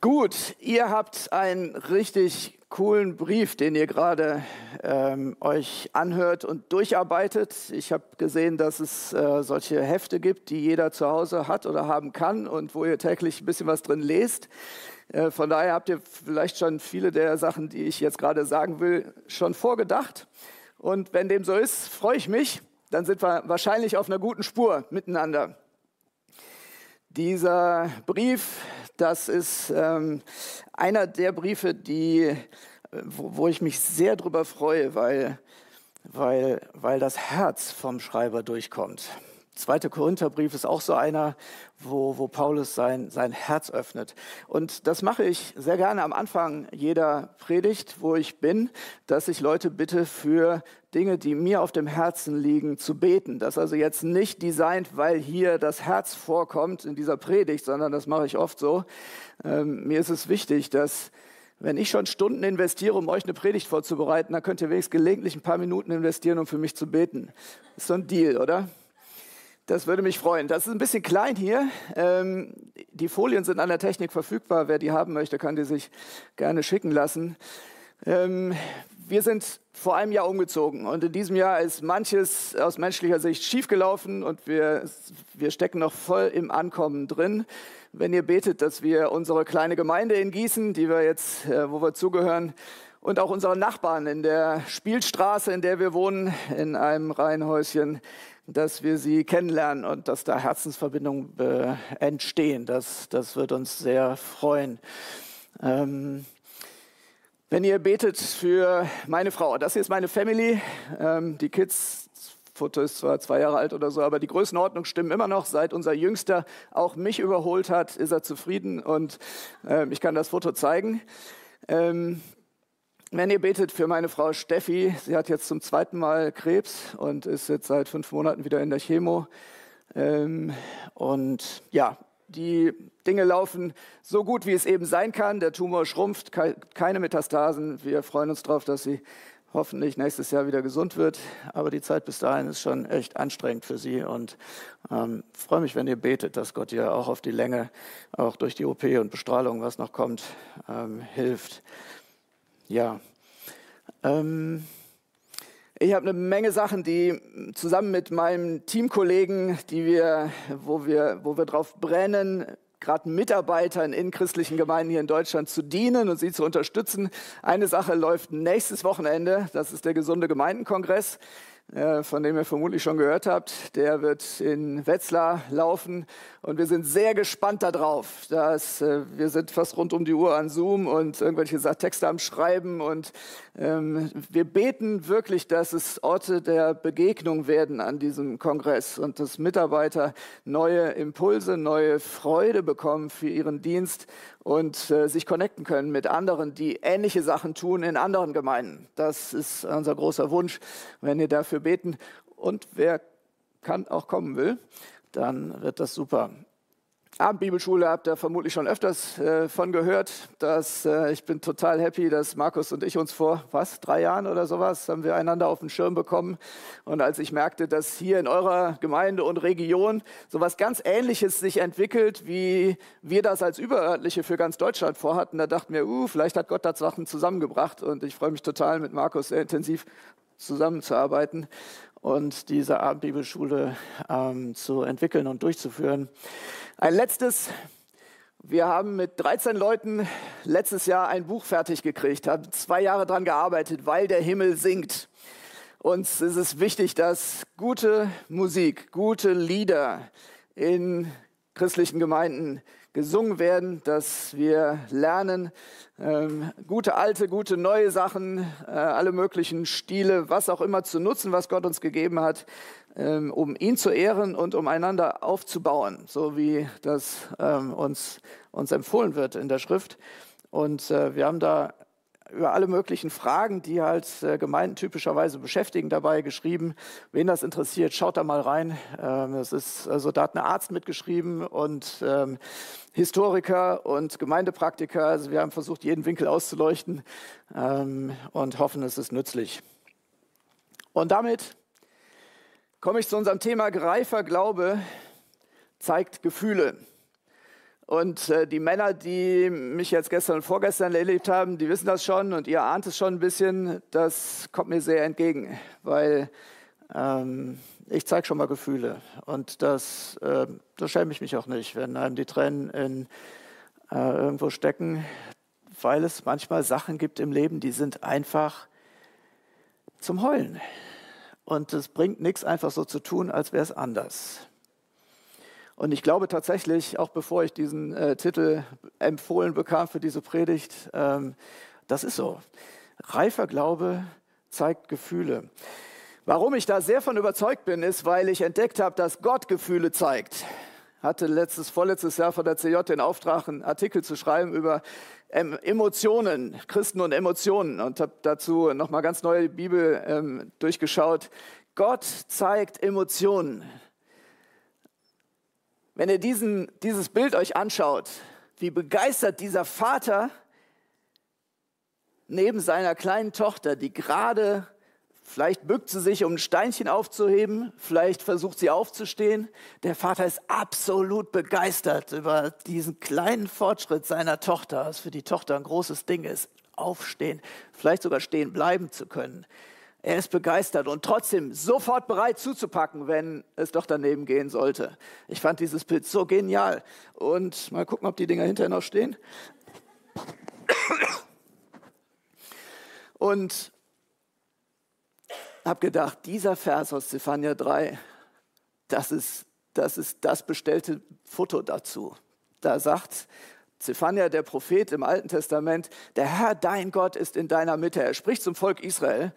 Gut, ihr habt einen richtig coolen Brief, den ihr gerade ähm, euch anhört und durcharbeitet. Ich habe gesehen, dass es äh, solche Hefte gibt, die jeder zu Hause hat oder haben kann und wo ihr täglich ein bisschen was drin lest. Äh, von daher habt ihr vielleicht schon viele der Sachen, die ich jetzt gerade sagen will, schon vorgedacht. Und wenn dem so ist, freue ich mich. Dann sind wir wahrscheinlich auf einer guten Spur miteinander. Dieser Brief das ist ähm, einer der Briefe, die, äh, wo, wo ich mich sehr drüber freue, weil, weil, weil das Herz vom Schreiber durchkommt. Zweite Korintherbrief ist auch so einer, wo, wo Paulus sein, sein Herz öffnet. Und das mache ich sehr gerne am Anfang jeder Predigt, wo ich bin, dass ich Leute bitte für Dinge, die mir auf dem Herzen liegen, zu beten. Das also jetzt nicht designt, weil hier das Herz vorkommt in dieser Predigt, sondern das mache ich oft so. Ähm, mir ist es wichtig, dass wenn ich schon Stunden investiere, um euch eine Predigt vorzubereiten, dann könnt ihr wenigstens gelegentlich ein paar Minuten investieren, um für mich zu beten. Ist so ein Deal, oder? Das würde mich freuen. Das ist ein bisschen klein hier. Ähm, die Folien sind an der Technik verfügbar. Wer die haben möchte, kann die sich gerne schicken lassen. Ähm, wir sind vor einem Jahr umgezogen und in diesem Jahr ist manches aus menschlicher Sicht schiefgelaufen und wir, wir stecken noch voll im Ankommen drin. Wenn ihr betet, dass wir unsere kleine Gemeinde in Gießen, die wir jetzt, äh, wo wir zugehören, und auch unsere Nachbarn in der Spielstraße, in der wir wohnen, in einem Reihenhäuschen, dass wir sie kennenlernen und dass da Herzensverbindungen äh, entstehen. Das, das wird uns sehr freuen. Ähm, wenn ihr betet für meine Frau, das hier ist meine Family, ähm, die Kids, Foto ist zwar zwei Jahre alt oder so, aber die Größenordnung stimmen immer noch. Seit unser Jüngster auch mich überholt hat, ist er zufrieden und äh, ich kann das Foto zeigen. Ähm, wenn ihr betet für meine Frau Steffi, sie hat jetzt zum zweiten Mal Krebs und ist jetzt seit fünf Monaten wieder in der Chemo. Ähm, und ja, die Dinge laufen so gut, wie es eben sein kann. Der Tumor schrumpft, keine Metastasen. Wir freuen uns darauf, dass sie hoffentlich nächstes Jahr wieder gesund wird. Aber die Zeit bis dahin ist schon echt anstrengend für sie und ähm, freue mich, wenn ihr betet, dass Gott ihr auch auf die Länge, auch durch die OP und Bestrahlung, was noch kommt, ähm, hilft. Ja. Ähm, ich habe eine Menge Sachen, die zusammen mit meinem Teamkollegen, die wir, wo wir, wo wir drauf brennen, gerade Mitarbeitern in christlichen Gemeinden hier in Deutschland zu dienen und sie zu unterstützen. Eine Sache läuft nächstes Wochenende, das ist der Gesunde Gemeindenkongress. Äh, von dem ihr vermutlich schon gehört habt. Der wird in Wetzlar laufen und wir sind sehr gespannt darauf. Dass, äh, wir sind fast rund um die Uhr an Zoom und irgendwelche Texte am Schreiben und wir beten wirklich, dass es Orte der Begegnung werden an diesem Kongress und dass Mitarbeiter neue Impulse, neue Freude bekommen für ihren Dienst und äh, sich connecten können mit anderen, die ähnliche Sachen tun in anderen Gemeinden. Das ist unser großer Wunsch, wenn ihr dafür beten. Und wer kann auch kommen will, dann wird das super. Abendbibelschule habt ihr vermutlich schon öfters äh, von gehört. Dass, äh, ich bin total happy, dass Markus und ich uns vor was drei Jahren oder sowas haben wir einander auf den Schirm bekommen. Und als ich merkte, dass hier in eurer Gemeinde und Region sowas ganz Ähnliches sich entwickelt, wie wir das als Überörtliche für ganz Deutschland vorhatten, da dachten wir, uh, vielleicht hat Gott da Sachen zusammengebracht. Und ich freue mich total, mit Markus sehr intensiv zusammenzuarbeiten und diese Abendbibelschule ähm, zu entwickeln und durchzuführen. Ein letztes. Wir haben mit 13 Leuten letztes Jahr ein Buch fertig gekriegt, haben zwei Jahre daran gearbeitet, weil der Himmel singt. Uns ist es wichtig, dass gute Musik, gute Lieder in christlichen Gemeinden gesungen werden, dass wir lernen, ähm, gute alte, gute neue Sachen, äh, alle möglichen Stile, was auch immer zu nutzen, was Gott uns gegeben hat, ähm, um ihn zu ehren und um einander aufzubauen, so wie das ähm, uns, uns empfohlen wird in der Schrift. Und äh, wir haben da über alle möglichen Fragen, die halt äh, Gemeinden typischerweise beschäftigen, dabei geschrieben. Wen das interessiert, schaut da mal rein. Ähm, es ist, also da hat ein Arzt mitgeschrieben und ähm, Historiker und Gemeindepraktiker. Also wir haben versucht, jeden Winkel auszuleuchten ähm, und hoffen, es ist nützlich. Und damit komme ich zu unserem Thema Greifer Glaube zeigt Gefühle. Und äh, die Männer, die mich jetzt gestern und vorgestern erlebt haben, die wissen das schon und ihr ahnt es schon ein bisschen. Das kommt mir sehr entgegen, weil ähm, ich zeige schon mal Gefühle. Und das, äh, da schäme ich mich auch nicht, wenn einem die Tränen in, äh, irgendwo stecken, weil es manchmal Sachen gibt im Leben, die sind einfach zum Heulen. Und es bringt nichts, einfach so zu tun, als wäre es anders. Und ich glaube tatsächlich, auch bevor ich diesen äh, Titel empfohlen bekam für diese Predigt, ähm, das ist so. Reifer Glaube zeigt Gefühle. Warum ich da sehr von überzeugt bin, ist, weil ich entdeckt habe, dass Gott Gefühle zeigt. Hatte letztes, vorletztes Jahr von der CJ den Auftrag, einen Artikel zu schreiben über ähm, Emotionen, Christen und Emotionen und habe dazu nochmal ganz neue Bibel ähm, durchgeschaut. Gott zeigt Emotionen. Wenn ihr diesen, dieses Bild euch anschaut, wie begeistert dieser Vater neben seiner kleinen Tochter, die gerade, vielleicht bückt sie sich, um ein Steinchen aufzuheben, vielleicht versucht sie aufzustehen. Der Vater ist absolut begeistert über diesen kleinen Fortschritt seiner Tochter, was für die Tochter ein großes Ding ist, aufstehen, vielleicht sogar stehen bleiben zu können. Er ist begeistert und trotzdem sofort bereit zuzupacken, wenn es doch daneben gehen sollte. Ich fand dieses Bild so genial. Und mal gucken, ob die Dinger hinterher noch stehen. Und habe gedacht, dieser Vers aus Zephania 3, das ist, das ist das bestellte Foto dazu. Da sagt Zephania, der Prophet im Alten Testament, der Herr, dein Gott, ist in deiner Mitte. Er spricht zum Volk Israel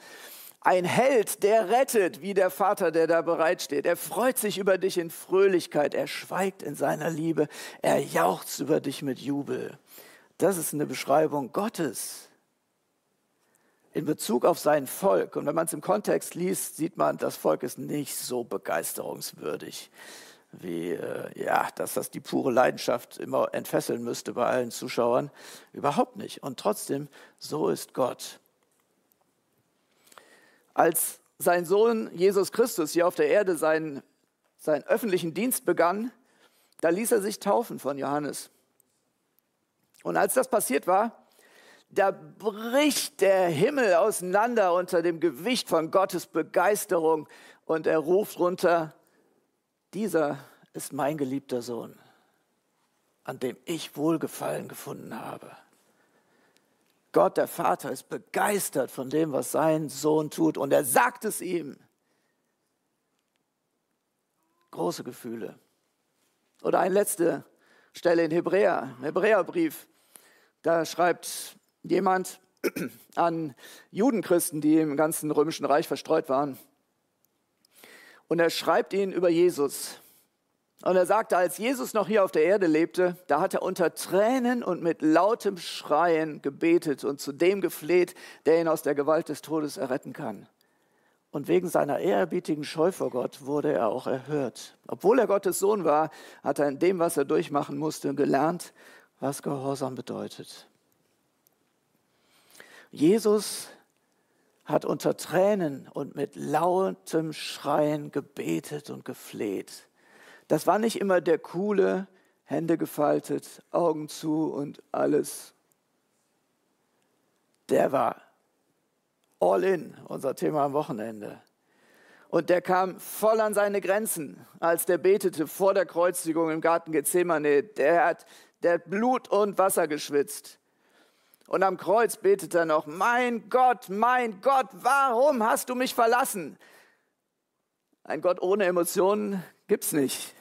ein Held, der rettet, wie der Vater, der da bereitsteht. Er freut sich über dich in Fröhlichkeit, er schweigt in seiner Liebe, er jauchzt über dich mit Jubel. Das ist eine Beschreibung Gottes in Bezug auf sein Volk. Und wenn man es im Kontext liest, sieht man, das Volk ist nicht so begeisterungswürdig, wie, äh, ja, dass das die pure Leidenschaft immer entfesseln müsste bei allen Zuschauern. Überhaupt nicht. Und trotzdem, so ist Gott. Als sein Sohn Jesus Christus hier auf der Erde seinen, seinen öffentlichen Dienst begann, da ließ er sich taufen von Johannes. Und als das passiert war, da bricht der Himmel auseinander unter dem Gewicht von Gottes Begeisterung und er ruft runter, dieser ist mein geliebter Sohn, an dem ich Wohlgefallen gefunden habe. Gott, der Vater, ist begeistert von dem, was sein Sohn tut und er sagt es ihm. Große Gefühle. Oder eine letzte Stelle in Hebräer, Hebräerbrief. Da schreibt jemand an Judenchristen, die im ganzen römischen Reich verstreut waren. Und er schreibt ihnen über Jesus. Und er sagte, als Jesus noch hier auf der Erde lebte, da hat er unter Tränen und mit lautem Schreien gebetet und zu dem gefleht, der ihn aus der Gewalt des Todes erretten kann. Und wegen seiner ehrerbietigen Scheu vor Gott wurde er auch erhört. Obwohl er Gottes Sohn war, hat er in dem, was er durchmachen musste, gelernt, was Gehorsam bedeutet. Jesus hat unter Tränen und mit lautem Schreien gebetet und gefleht. Das war nicht immer der coole, Hände gefaltet, Augen zu und alles. Der war all in, unser Thema am Wochenende. Und der kam voll an seine Grenzen, als der betete vor der Kreuzigung im Garten Gethsemane. Der hat, der hat Blut und Wasser geschwitzt. Und am Kreuz betet er noch, mein Gott, mein Gott, warum hast du mich verlassen? Ein Gott ohne Emotionen gibt es nicht.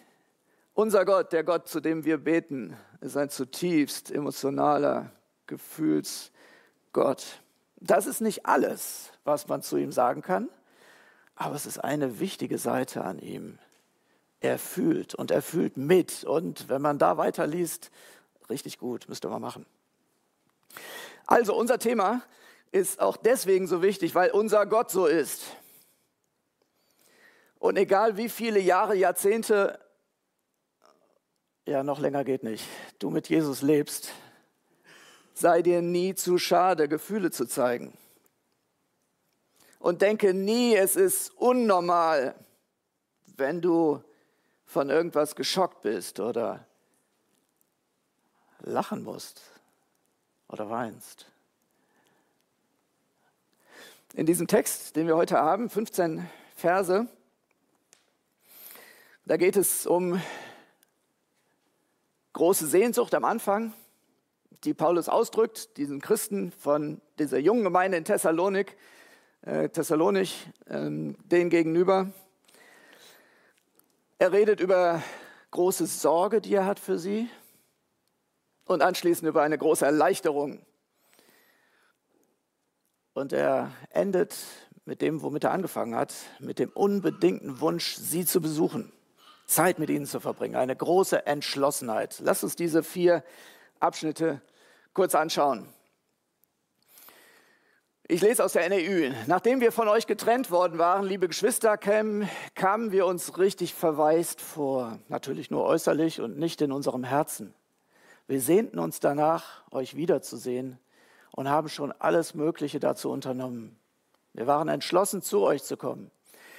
Unser Gott, der Gott, zu dem wir beten, ist ein zutiefst emotionaler Gefühlsgott. Das ist nicht alles, was man zu ihm sagen kann, aber es ist eine wichtige Seite an ihm. Er fühlt und er fühlt mit. Und wenn man da weiterliest, richtig gut, müsst ihr mal machen. Also unser Thema ist auch deswegen so wichtig, weil unser Gott so ist. Und egal wie viele Jahre, Jahrzehnte ja, noch länger geht nicht, du mit Jesus lebst, sei dir nie zu schade, Gefühle zu zeigen. Und denke nie, es ist unnormal, wenn du von irgendwas geschockt bist oder lachen musst oder weinst. In diesem Text, den wir heute haben, 15 Verse, da geht es um große Sehnsucht am Anfang, die Paulus ausdrückt, diesen Christen von dieser jungen Gemeinde in Thessalonik, äh, Thessalonich, äh, denen gegenüber. Er redet über große Sorge, die er hat für sie und anschließend über eine große Erleichterung. Und er endet mit dem, womit er angefangen hat, mit dem unbedingten Wunsch, sie zu besuchen, Zeit mit ihnen zu verbringen, eine große Entschlossenheit. Lass uns diese vier Abschnitte kurz anschauen. Ich lese aus der NEU. Nachdem wir von euch getrennt worden waren, liebe Geschwister, kamen wir uns richtig verwaist vor. Natürlich nur äußerlich und nicht in unserem Herzen. Wir sehnten uns danach, euch wiederzusehen und haben schon alles Mögliche dazu unternommen. Wir waren entschlossen, zu euch zu kommen.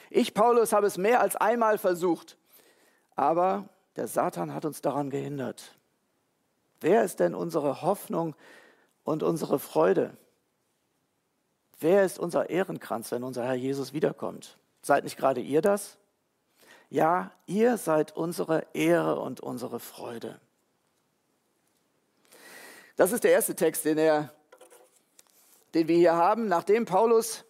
Ich, Paulus, habe es mehr als einmal versucht, aber der Satan hat uns daran gehindert. Wer ist denn unsere Hoffnung und unsere Freude? Wer ist unser Ehrenkranz, wenn unser Herr Jesus wiederkommt? Seid nicht gerade ihr das? Ja, ihr seid unsere Ehre und unsere Freude. Das ist der erste Text, den, er, den wir hier haben, nachdem Paulus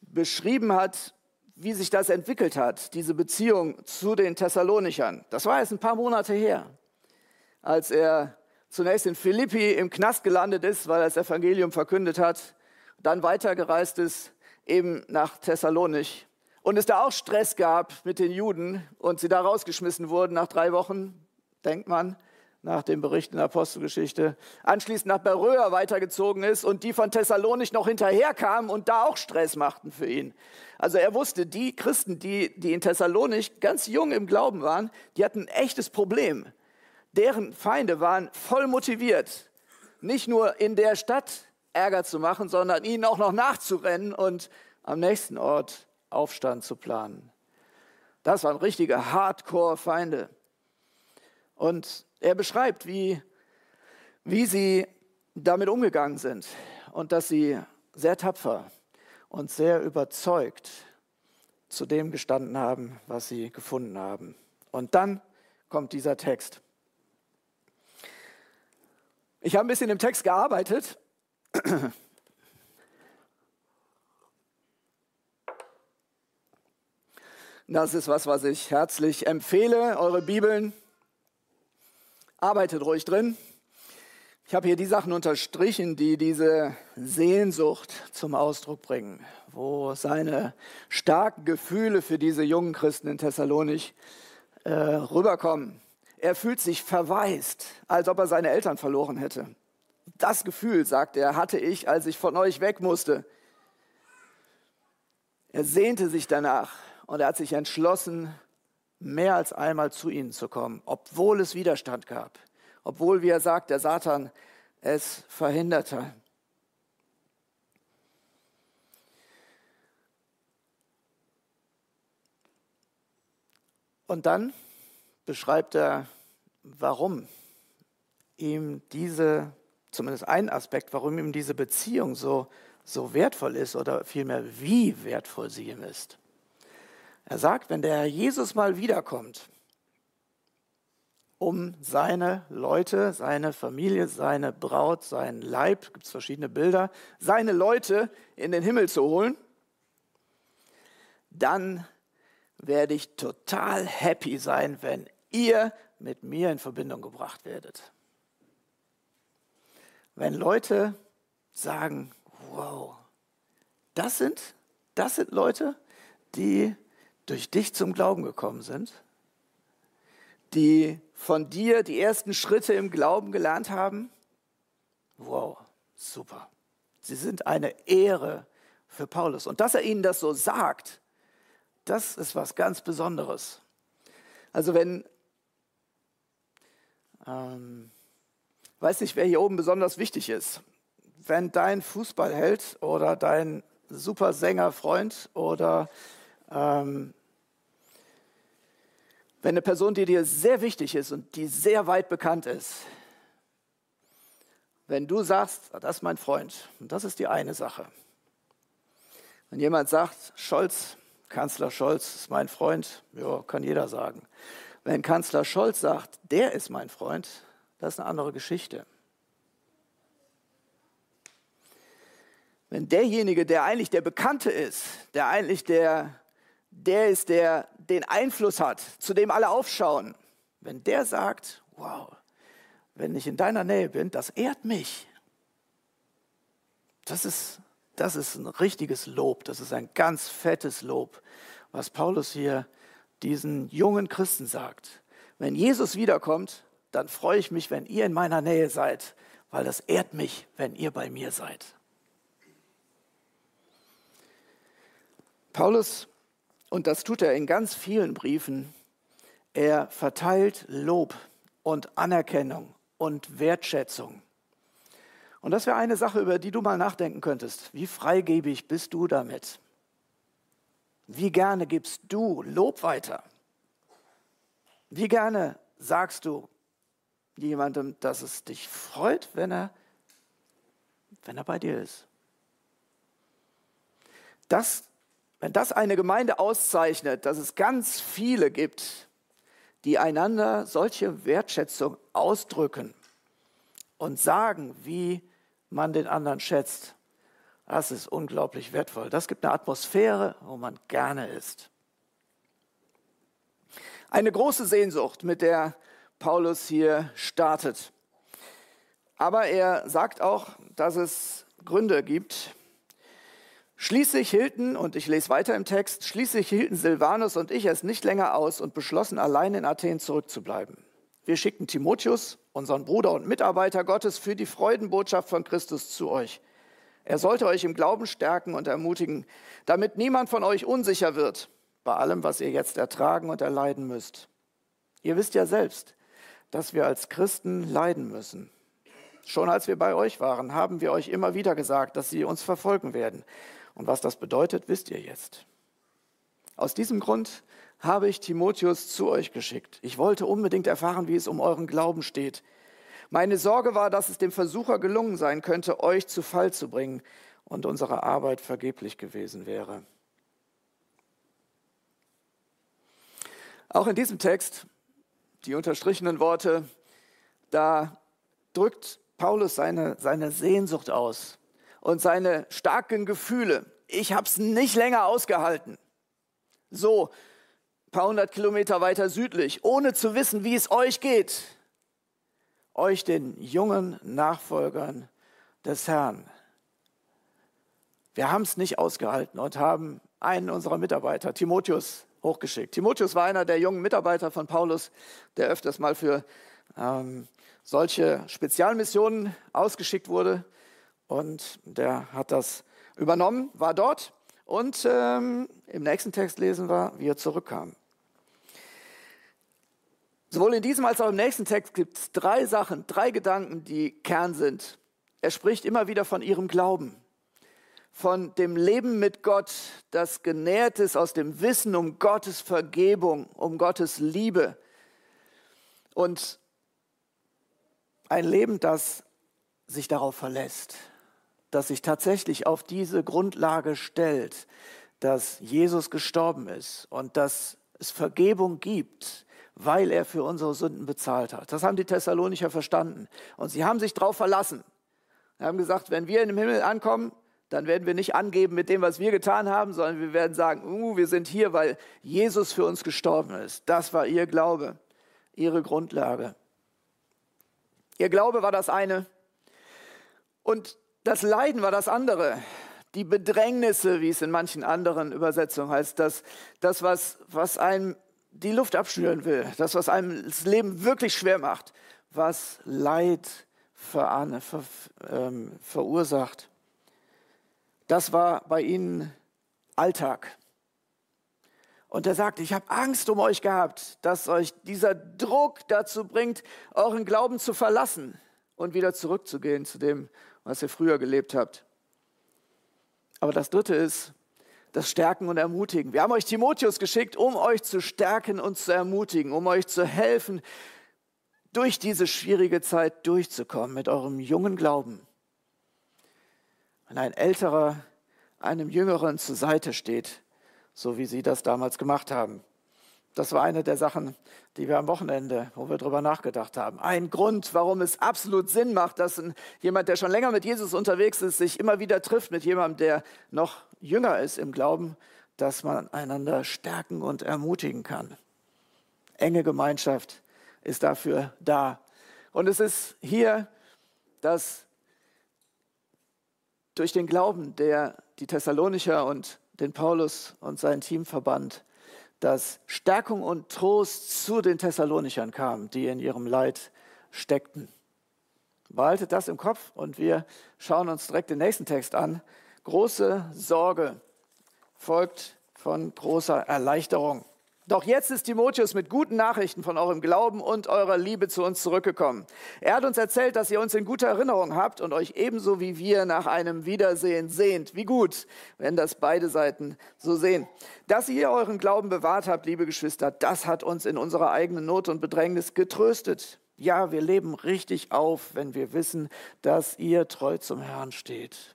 beschrieben hat, wie sich das entwickelt hat, diese Beziehung zu den Thessalonichern. Das war jetzt ein paar Monate her, als er zunächst in Philippi im Knast gelandet ist, weil er das Evangelium verkündet hat dann weitergereist ist, eben nach Thessalonich. Und es da auch Stress gab mit den Juden und sie da rausgeschmissen wurden nach drei Wochen, denkt man, nach dem Bericht in der Apostelgeschichte, anschließend nach Beröa weitergezogen ist und die von Thessalonich noch hinterherkamen und da auch Stress machten für ihn. Also er wusste, die Christen, die, die in Thessalonich ganz jung im Glauben waren, die hatten ein echtes Problem. Deren Feinde waren voll motiviert, nicht nur in der Stadt Ärger zu machen, sondern ihnen auch noch nachzurennen und am nächsten Ort Aufstand zu planen. Das waren richtige Hardcore-Feinde. Und er beschreibt, wie, wie sie damit umgegangen sind und dass sie sehr tapfer und sehr überzeugt zu dem gestanden haben, was sie gefunden haben. Und dann kommt dieser Text. Ich habe ein bisschen im Text gearbeitet das ist was, was ich herzlich empfehle. Eure Bibeln, arbeitet ruhig drin. Ich habe hier die Sachen unterstrichen, die diese Sehnsucht zum Ausdruck bringen, wo seine starken Gefühle für diese jungen Christen in Thessalonich äh, rüberkommen. Er fühlt sich verwaist, als ob er seine Eltern verloren hätte. Das Gefühl, sagt er, hatte ich, als ich von euch weg musste. Er sehnte sich danach und er hat sich entschlossen, mehr als einmal zu ihnen zu kommen, obwohl es Widerstand gab, obwohl, wie er sagt, der Satan es verhinderte. Und dann beschreibt er, warum ihm diese zumindest ein Aspekt, warum ihm diese Beziehung so, so wertvoll ist oder vielmehr wie wertvoll sie ihm ist. Er sagt, wenn der Herr Jesus mal wiederkommt, um seine Leute, seine Familie, seine Braut, seinen Leib, gibt es verschiedene Bilder, seine Leute in den Himmel zu holen, dann werde ich total happy sein, wenn ihr mit mir in Verbindung gebracht werdet. Wenn Leute sagen, wow, das sind, das sind Leute, die durch dich zum Glauben gekommen sind, die von dir die ersten Schritte im Glauben gelernt haben. Wow, super. Sie sind eine Ehre für Paulus. Und dass er ihnen das so sagt, das ist was ganz Besonderes. Also wenn ähm, weiß nicht, wer hier oben besonders wichtig ist. Wenn dein Fußballheld oder dein Supersängerfreund oder ähm, wenn eine Person, die dir sehr wichtig ist und die sehr weit bekannt ist, wenn du sagst, das ist mein Freund, und das ist die eine Sache. Wenn jemand sagt, Scholz, Kanzler Scholz ist mein Freund, ja, kann jeder sagen. Wenn Kanzler Scholz sagt, der ist mein Freund, das ist eine andere Geschichte. Wenn derjenige, der eigentlich der Bekannte ist, der eigentlich der, der ist, der den Einfluss hat, zu dem alle aufschauen, wenn der sagt, wow, wenn ich in deiner Nähe bin, das ehrt mich. Das ist, das ist ein richtiges Lob, das ist ein ganz fettes Lob, was Paulus hier diesen jungen Christen sagt. Wenn Jesus wiederkommt, dann freue ich mich, wenn ihr in meiner Nähe seid, weil das ehrt mich, wenn ihr bei mir seid. Paulus, und das tut er in ganz vielen Briefen, er verteilt Lob und Anerkennung und Wertschätzung. Und das wäre eine Sache, über die du mal nachdenken könntest. Wie freigebig bist du damit? Wie gerne gibst du Lob weiter? Wie gerne sagst du jemandem, dass es dich freut, wenn er, wenn er bei dir ist? Das, wenn das eine Gemeinde auszeichnet, dass es ganz viele gibt, die einander solche Wertschätzung ausdrücken und sagen, wie man den anderen schätzt, das ist unglaublich wertvoll. Das gibt eine Atmosphäre, wo man gerne ist. Eine große Sehnsucht, mit der Paulus hier startet. Aber er sagt auch, dass es Gründe gibt. Schließlich hielten, und ich lese weiter im Text, schließlich hielten Silvanus und ich es nicht länger aus und beschlossen, allein in Athen zurückzubleiben. Wir schickten Timotheus, unseren Bruder und Mitarbeiter Gottes, für die Freudenbotschaft von Christus zu euch. Er sollte euch im Glauben stärken und ermutigen, damit niemand von euch unsicher wird bei allem, was ihr jetzt ertragen und erleiden müsst. Ihr wisst ja selbst, dass wir als Christen leiden müssen. Schon als wir bei euch waren, haben wir euch immer wieder gesagt, dass sie uns verfolgen werden. Und was das bedeutet, wisst ihr jetzt. Aus diesem Grund habe ich Timotheus zu euch geschickt. Ich wollte unbedingt erfahren, wie es um euren Glauben steht meine Sorge war, dass es dem Versucher gelungen sein könnte, euch zu Fall zu bringen und unsere Arbeit vergeblich gewesen wäre. Auch in diesem Text, die unterstrichenen Worte, da drückt Paulus seine, seine Sehnsucht aus und seine starken Gefühle. Ich habe es nicht länger ausgehalten. So, ein paar hundert Kilometer weiter südlich, ohne zu wissen, wie es euch geht, euch den jungen Nachfolgern des Herrn. Wir haben es nicht ausgehalten und haben einen unserer Mitarbeiter, Timotheus, hochgeschickt. Timotheus war einer der jungen Mitarbeiter von Paulus, der öfters mal für ähm, solche Spezialmissionen ausgeschickt wurde. Und der hat das übernommen, war dort. Und ähm, im nächsten Text lesen wir, wie er zurückkam. Sowohl in diesem als auch im nächsten Text gibt es drei Sachen, drei Gedanken, die Kern sind. Er spricht immer wieder von ihrem Glauben, von dem Leben mit Gott, das genährt ist aus dem Wissen um Gottes Vergebung, um Gottes Liebe. Und ein Leben, das sich darauf verlässt, das sich tatsächlich auf diese Grundlage stellt, dass Jesus gestorben ist und dass es Vergebung gibt, weil er für unsere Sünden bezahlt hat. Das haben die Thessalonicher verstanden. Und sie haben sich darauf verlassen. Sie haben gesagt, wenn wir in den Himmel ankommen, dann werden wir nicht angeben mit dem, was wir getan haben, sondern wir werden sagen, uh, wir sind hier, weil Jesus für uns gestorben ist. Das war ihr Glaube, ihre Grundlage. Ihr Glaube war das eine und das Leiden war das andere. Die Bedrängnisse, wie es in manchen anderen Übersetzungen heißt, das, das was, was einem die Luft abschnüren will, das, was einem das Leben wirklich schwer macht, was Leid ver, ver, ähm, verursacht, das war bei ihnen Alltag. Und er sagt, ich habe Angst um euch gehabt, dass euch dieser Druck dazu bringt, euren Glauben zu verlassen und wieder zurückzugehen zu dem, was ihr früher gelebt habt. Aber das Dritte ist, das Stärken und Ermutigen. Wir haben euch Timotheus geschickt, um euch zu stärken und zu ermutigen, um euch zu helfen, durch diese schwierige Zeit durchzukommen mit eurem jungen Glauben. Wenn ein älterer einem Jüngeren zur Seite steht, so wie sie das damals gemacht haben. Das war eine der Sachen, die wir am Wochenende, wo wir darüber nachgedacht haben. Ein Grund, warum es absolut Sinn macht, dass jemand, der schon länger mit Jesus unterwegs ist, sich immer wieder trifft mit jemandem, der noch jünger ist im Glauben, dass man einander stärken und ermutigen kann. Enge Gemeinschaft ist dafür da. Und es ist hier, dass durch den Glauben, der die Thessalonicher und den Paulus und sein Team verband, dass Stärkung und Trost zu den Thessalonichern kam, die in ihrem Leid steckten. Behaltet das im Kopf und wir schauen uns direkt den nächsten Text an. Große Sorge folgt von großer Erleichterung. Doch jetzt ist Timotheus mit guten Nachrichten von eurem Glauben und eurer Liebe zu uns zurückgekommen. Er hat uns erzählt, dass ihr uns in guter Erinnerung habt und euch ebenso wie wir nach einem Wiedersehen sehnt. Wie gut, wenn das beide Seiten so sehen. Dass ihr euren Glauben bewahrt habt, liebe Geschwister, das hat uns in unserer eigenen Not und Bedrängnis getröstet. Ja, wir leben richtig auf, wenn wir wissen, dass ihr treu zum Herrn steht.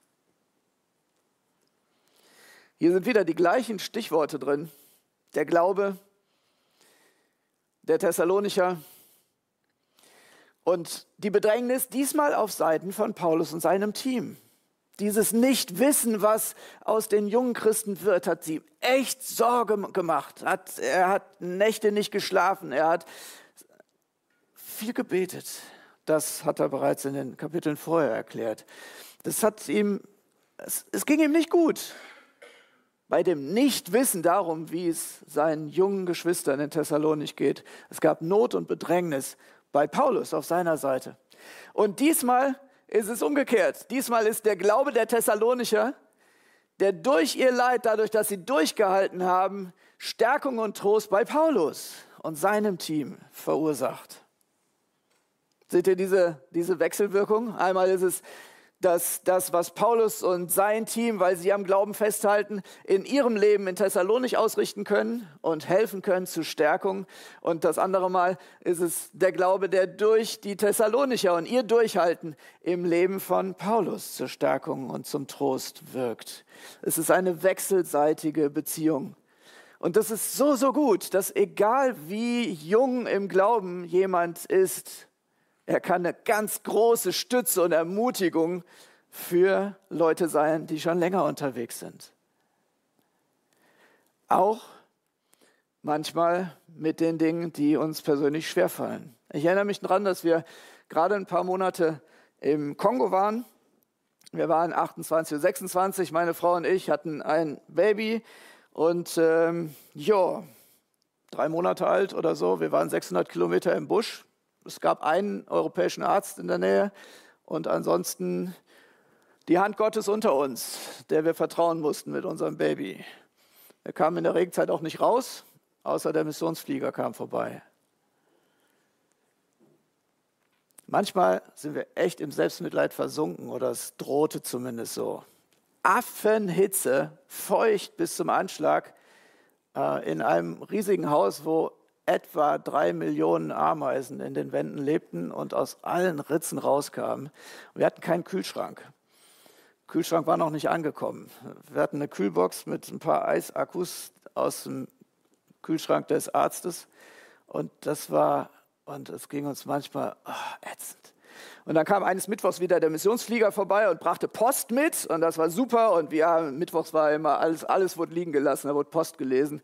Hier sind wieder die gleichen Stichworte drin der Glaube der Thessalonicher und die Bedrängnis diesmal auf Seiten von Paulus und seinem Team. Dieses Nichtwissen, was aus den jungen Christen wird, hat sie echt Sorge gemacht. Hat, er hat Nächte nicht geschlafen, er hat viel gebetet. Das hat er bereits in den Kapiteln vorher erklärt. Das hat ihm, es, es ging ihm nicht gut bei dem Nichtwissen darum, wie es seinen jungen Geschwistern in Thessalonik geht. Es gab Not und Bedrängnis bei Paulus auf seiner Seite. Und diesmal ist es umgekehrt. Diesmal ist der Glaube der Thessalonicher, der durch ihr Leid, dadurch, dass sie durchgehalten haben, Stärkung und Trost bei Paulus und seinem Team verursacht. Seht ihr diese, diese Wechselwirkung? Einmal ist es dass das, was Paulus und sein Team, weil sie am Glauben festhalten, in ihrem Leben in Thessalonich ausrichten können und helfen können zur Stärkung. Und das andere Mal ist es der Glaube, der durch die Thessalonicher und ihr Durchhalten im Leben von Paulus zur Stärkung und zum Trost wirkt. Es ist eine wechselseitige Beziehung. Und das ist so, so gut, dass egal wie jung im Glauben jemand ist, er kann eine ganz große Stütze und Ermutigung für Leute sein, die schon länger unterwegs sind. Auch manchmal mit den Dingen, die uns persönlich schwerfallen. Ich erinnere mich daran, dass wir gerade ein paar Monate im Kongo waren. Wir waren 28 oder 26, meine Frau und ich hatten ein Baby und ähm, ja, drei Monate alt oder so. Wir waren 600 Kilometer im Busch es gab einen europäischen Arzt in der Nähe und ansonsten die Hand Gottes unter uns, der wir vertrauen mussten mit unserem Baby. Er kam in der Regenzeit auch nicht raus, außer der Missionsflieger kam vorbei. Manchmal sind wir echt im Selbstmitleid versunken oder es drohte zumindest so. Affenhitze, feucht bis zum Anschlag, äh, in einem riesigen Haus, wo etwa drei Millionen Ameisen in den Wänden lebten und aus allen Ritzen rauskamen. Wir hatten keinen Kühlschrank. Kühlschrank war noch nicht angekommen. Wir hatten eine Kühlbox mit ein paar Eisakkus aus dem Kühlschrank des Arztes und das war, und es ging uns manchmal oh, ätzend. Und dann kam eines Mittwochs wieder der Missionsflieger vorbei und brachte Post mit. Und das war super. Und ja, Mittwochs war immer alles, alles wurde liegen gelassen, da wurde Post gelesen.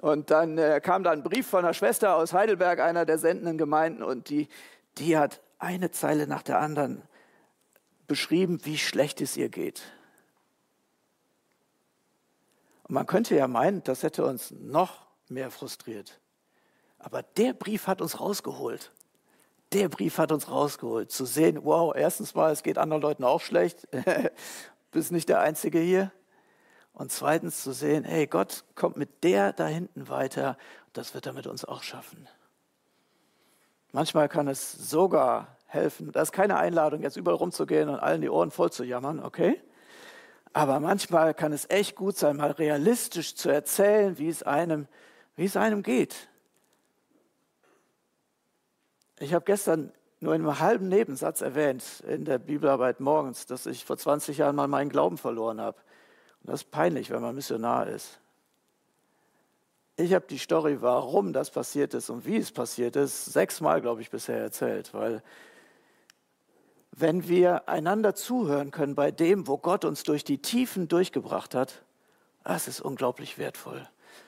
Und dann äh, kam da ein Brief von einer Schwester aus Heidelberg, einer der sendenden Gemeinden. Und die, die hat eine Zeile nach der anderen beschrieben, wie schlecht es ihr geht. Und man könnte ja meinen, das hätte uns noch mehr frustriert. Aber der Brief hat uns rausgeholt der Brief hat uns rausgeholt, zu sehen, wow, erstens mal, es geht anderen Leuten auch schlecht, bist nicht der Einzige hier. Und zweitens zu sehen, hey, Gott kommt mit der da hinten weiter, das wird er mit uns auch schaffen. Manchmal kann es sogar helfen, da ist keine Einladung, jetzt überall rumzugehen und allen die Ohren voll zu jammern, okay? Aber manchmal kann es echt gut sein, mal realistisch zu erzählen, wie es einem, wie es einem geht. Ich habe gestern nur in einem halben Nebensatz erwähnt in der Bibelarbeit morgens, dass ich vor 20 Jahren mal meinen Glauben verloren habe. Und das ist peinlich, wenn man Missionar ist. Ich habe die Story, warum das passiert ist und wie es passiert ist, sechsmal, glaube ich, bisher erzählt, weil wenn wir einander zuhören können bei dem, wo Gott uns durch die Tiefen durchgebracht hat, das ist unglaublich wertvoll.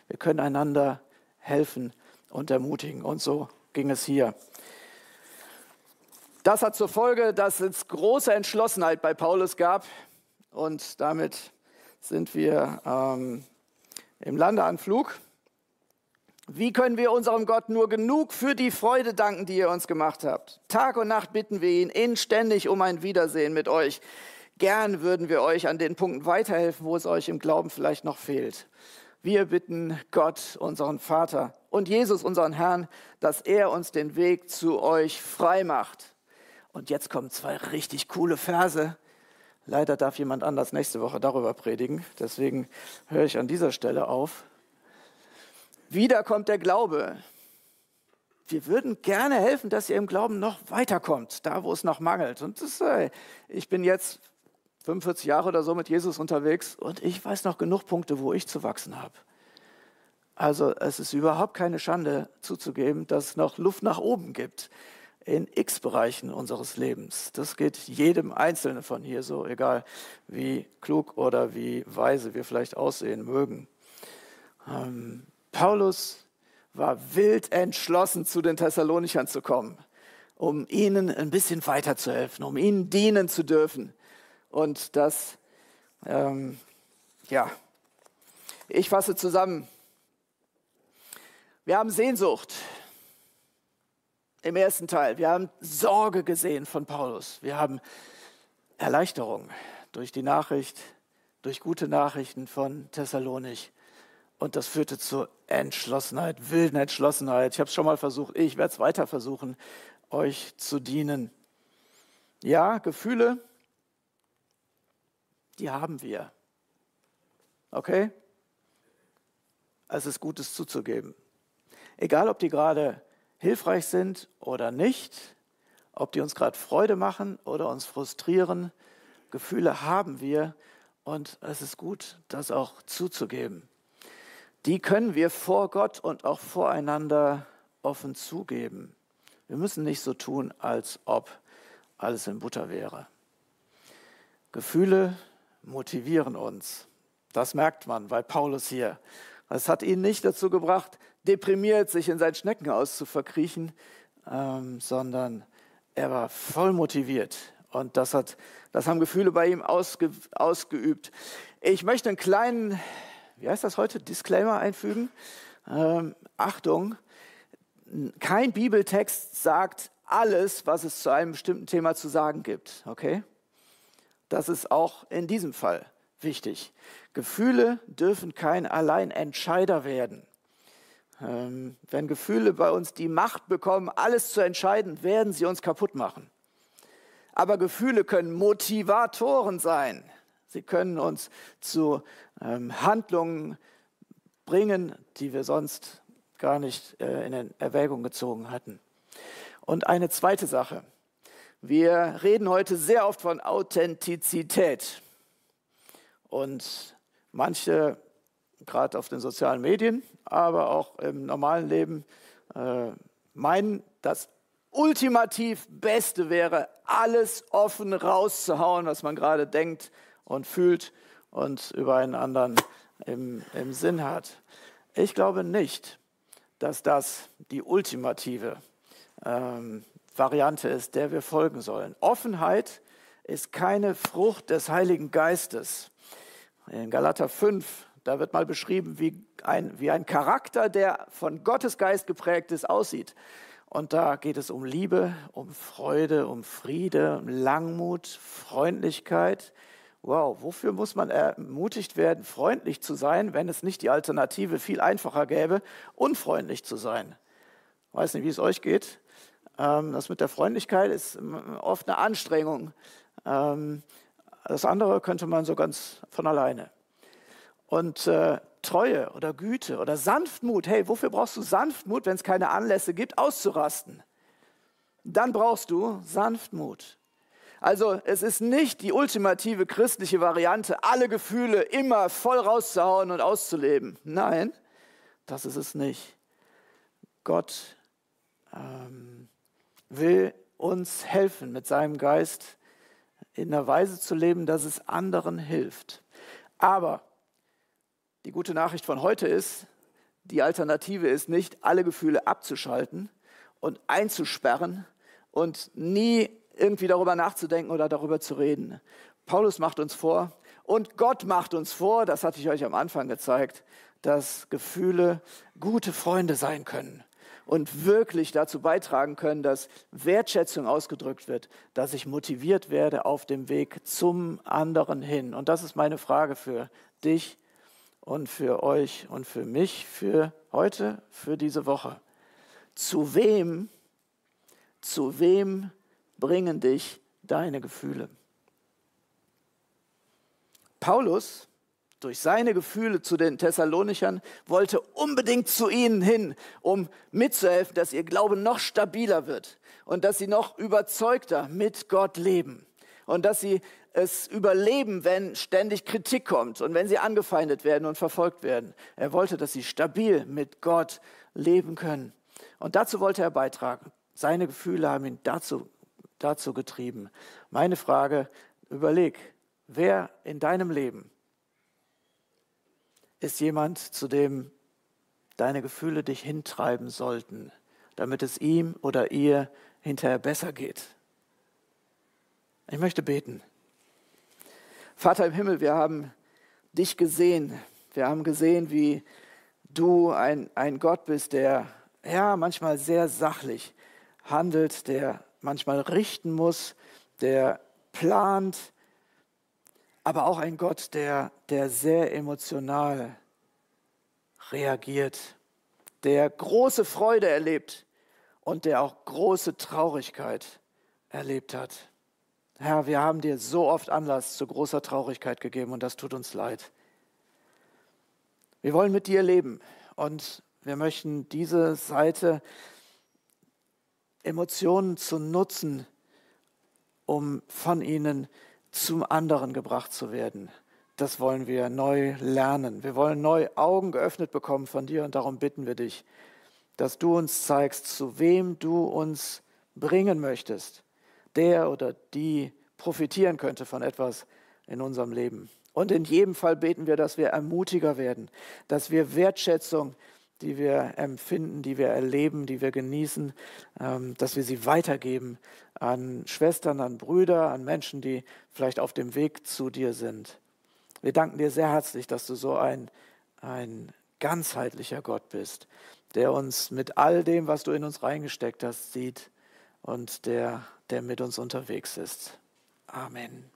Wir können einander helfen und ermutigen. Und so ging es hier. Das hat zur Folge, dass es große Entschlossenheit bei Paulus gab. Und damit sind wir ähm, im Landeanflug. Wie können wir unserem Gott nur genug für die Freude danken, die ihr uns gemacht habt? Tag und Nacht bitten wir ihn inständig um ein Wiedersehen mit euch. Gern würden wir euch an den Punkten weiterhelfen, wo es euch im Glauben vielleicht noch fehlt. Wir bitten Gott, unseren Vater und Jesus, unseren Herrn, dass er uns den Weg zu euch frei macht. Und jetzt kommen zwei richtig coole Verse. Leider darf jemand anders nächste Woche darüber predigen. Deswegen höre ich an dieser Stelle auf. Wieder kommt der Glaube. Wir würden gerne helfen, dass ihr im Glauben noch weiterkommt, da wo es noch mangelt. Und das, äh, ich bin jetzt 45 Jahre oder so mit Jesus unterwegs und ich weiß noch genug Punkte, wo ich zu wachsen habe. Also es ist überhaupt keine Schande zuzugeben, dass es noch Luft nach oben gibt in x Bereichen unseres Lebens. Das geht jedem Einzelnen von hier so, egal wie klug oder wie weise wir vielleicht aussehen mögen. Ähm, Paulus war wild entschlossen, zu den Thessalonichern zu kommen, um ihnen ein bisschen weiterzuhelfen, um ihnen dienen zu dürfen. Und das, ähm, ja, ich fasse zusammen. Wir haben Sehnsucht im ersten Teil. Wir haben Sorge gesehen von Paulus. Wir haben Erleichterung durch die Nachricht, durch gute Nachrichten von Thessalonich. Und das führte zur Entschlossenheit, wilden Entschlossenheit. Ich habe es schon mal versucht, ich werde es weiter versuchen, euch zu dienen. Ja, Gefühle, die haben wir. Okay? Es ist gut, es zuzugeben. Egal, ob die gerade hilfreich sind oder nicht, ob die uns gerade Freude machen oder uns frustrieren, Gefühle haben wir und es ist gut, das auch zuzugeben die können wir vor Gott und auch voreinander offen zugeben. Wir müssen nicht so tun, als ob alles in Butter wäre. Gefühle motivieren uns. Das merkt man bei Paulus hier. Es hat ihn nicht dazu gebracht, deprimiert sich in sein Schneckenhaus zu verkriechen, ähm, sondern er war voll motiviert. Und das, hat, das haben Gefühle bei ihm ausge, ausgeübt. Ich möchte einen kleinen wie heißt das heute, Disclaimer einfügen. Ähm, Achtung, kein Bibeltext sagt alles, was es zu einem bestimmten Thema zu sagen gibt. Okay? Das ist auch in diesem Fall wichtig. Gefühle dürfen kein Alleinentscheider werden. Ähm, wenn Gefühle bei uns die Macht bekommen, alles zu entscheiden, werden sie uns kaputt machen. Aber Gefühle können Motivatoren sein. Sie können uns zu ähm, Handlungen bringen, die wir sonst gar nicht äh, in Erwägung gezogen hatten. Und eine zweite Sache. Wir reden heute sehr oft von Authentizität. Und manche, gerade auf den sozialen Medien, aber auch im normalen Leben, äh, meinen, das ultimativ Beste wäre, alles offen rauszuhauen, was man gerade denkt, und fühlt und über einen anderen im, im Sinn hat. Ich glaube nicht, dass das die ultimative ähm, Variante ist, der wir folgen sollen. Offenheit ist keine Frucht des Heiligen Geistes. In Galater 5, da wird mal beschrieben, wie ein, wie ein Charakter, der von Gottes Geist geprägt ist, aussieht. Und da geht es um Liebe, um Freude, um Friede, um Langmut, Freundlichkeit, wow, wofür muss man ermutigt werden, freundlich zu sein, wenn es nicht die Alternative viel einfacher gäbe, unfreundlich zu sein? Weiß nicht, wie es euch geht. Ähm, das mit der Freundlichkeit ist oft eine Anstrengung. Ähm, das andere könnte man so ganz von alleine. Und äh, Treue oder Güte oder Sanftmut, hey, wofür brauchst du Sanftmut, wenn es keine Anlässe gibt, auszurasten? dann brauchst du Sanftmut. Also es ist nicht die ultimative christliche Variante, alle Gefühle immer voll rauszuhauen und auszuleben. Nein, das ist es nicht. Gott ähm, will uns helfen, mit seinem Geist in einer Weise zu leben, dass es anderen hilft. Aber die gute Nachricht von heute ist, die Alternative ist nicht, alle Gefühle abzuschalten und einzusperren und nie irgendwie darüber nachzudenken oder darüber zu reden. Paulus macht uns vor und Gott macht uns vor, das hatte ich euch am Anfang gezeigt, dass Gefühle gute Freunde sein können und wirklich dazu beitragen können, dass Wertschätzung ausgedrückt wird, dass ich motiviert werde auf dem Weg zum anderen hin. Und das ist meine Frage für dich und für euch und für mich, für heute, für diese Woche. Zu wem, zu wem bringen dich deine Gefühle? Paulus, durch seine Gefühle zu den Thessalonichern, wollte unbedingt zu ihnen hin, um mitzuhelfen, dass ihr Glaube noch stabiler wird und dass sie noch überzeugter mit Gott leben und dass sie es überleben, wenn ständig Kritik kommt und wenn sie angefeindet werden und verfolgt werden. Er wollte, dass sie stabil mit Gott leben können. Und dazu wollte er beitragen. Seine Gefühle haben ihn dazu, dazu getrieben. Meine Frage, überleg, wer in deinem Leben ist jemand, zu dem deine Gefühle dich hintreiben sollten, damit es ihm oder ihr hinterher besser geht? Ich möchte beten. Vater im Himmel, wir haben dich gesehen. Wir haben gesehen, wie du ein, ein Gott bist, der ja manchmal sehr sachlich handelt, der manchmal richten muss, der plant, aber auch ein Gott, der, der sehr emotional reagiert, der große Freude erlebt und der auch große Traurigkeit erlebt hat. Herr, wir haben dir so oft Anlass zu großer Traurigkeit gegeben und das tut uns leid. Wir wollen mit dir leben und wir möchten diese Seite Emotionen zu nutzen, um von ihnen zum anderen gebracht zu werden. Das wollen wir neu lernen. Wir wollen neu Augen geöffnet bekommen von dir und darum bitten wir dich, dass du uns zeigst, zu wem du uns bringen möchtest der oder die profitieren könnte von etwas in unserem Leben. Und in jedem Fall beten wir, dass wir ermutiger werden, dass wir Wertschätzung, die wir empfinden, die wir erleben, die wir genießen, ähm, dass wir sie weitergeben an Schwestern, an Brüder, an Menschen, die vielleicht auf dem Weg zu dir sind. Wir danken dir sehr herzlich, dass du so ein, ein ganzheitlicher Gott bist, der uns mit all dem, was du in uns reingesteckt hast, sieht und der, der mit uns unterwegs ist. Amen.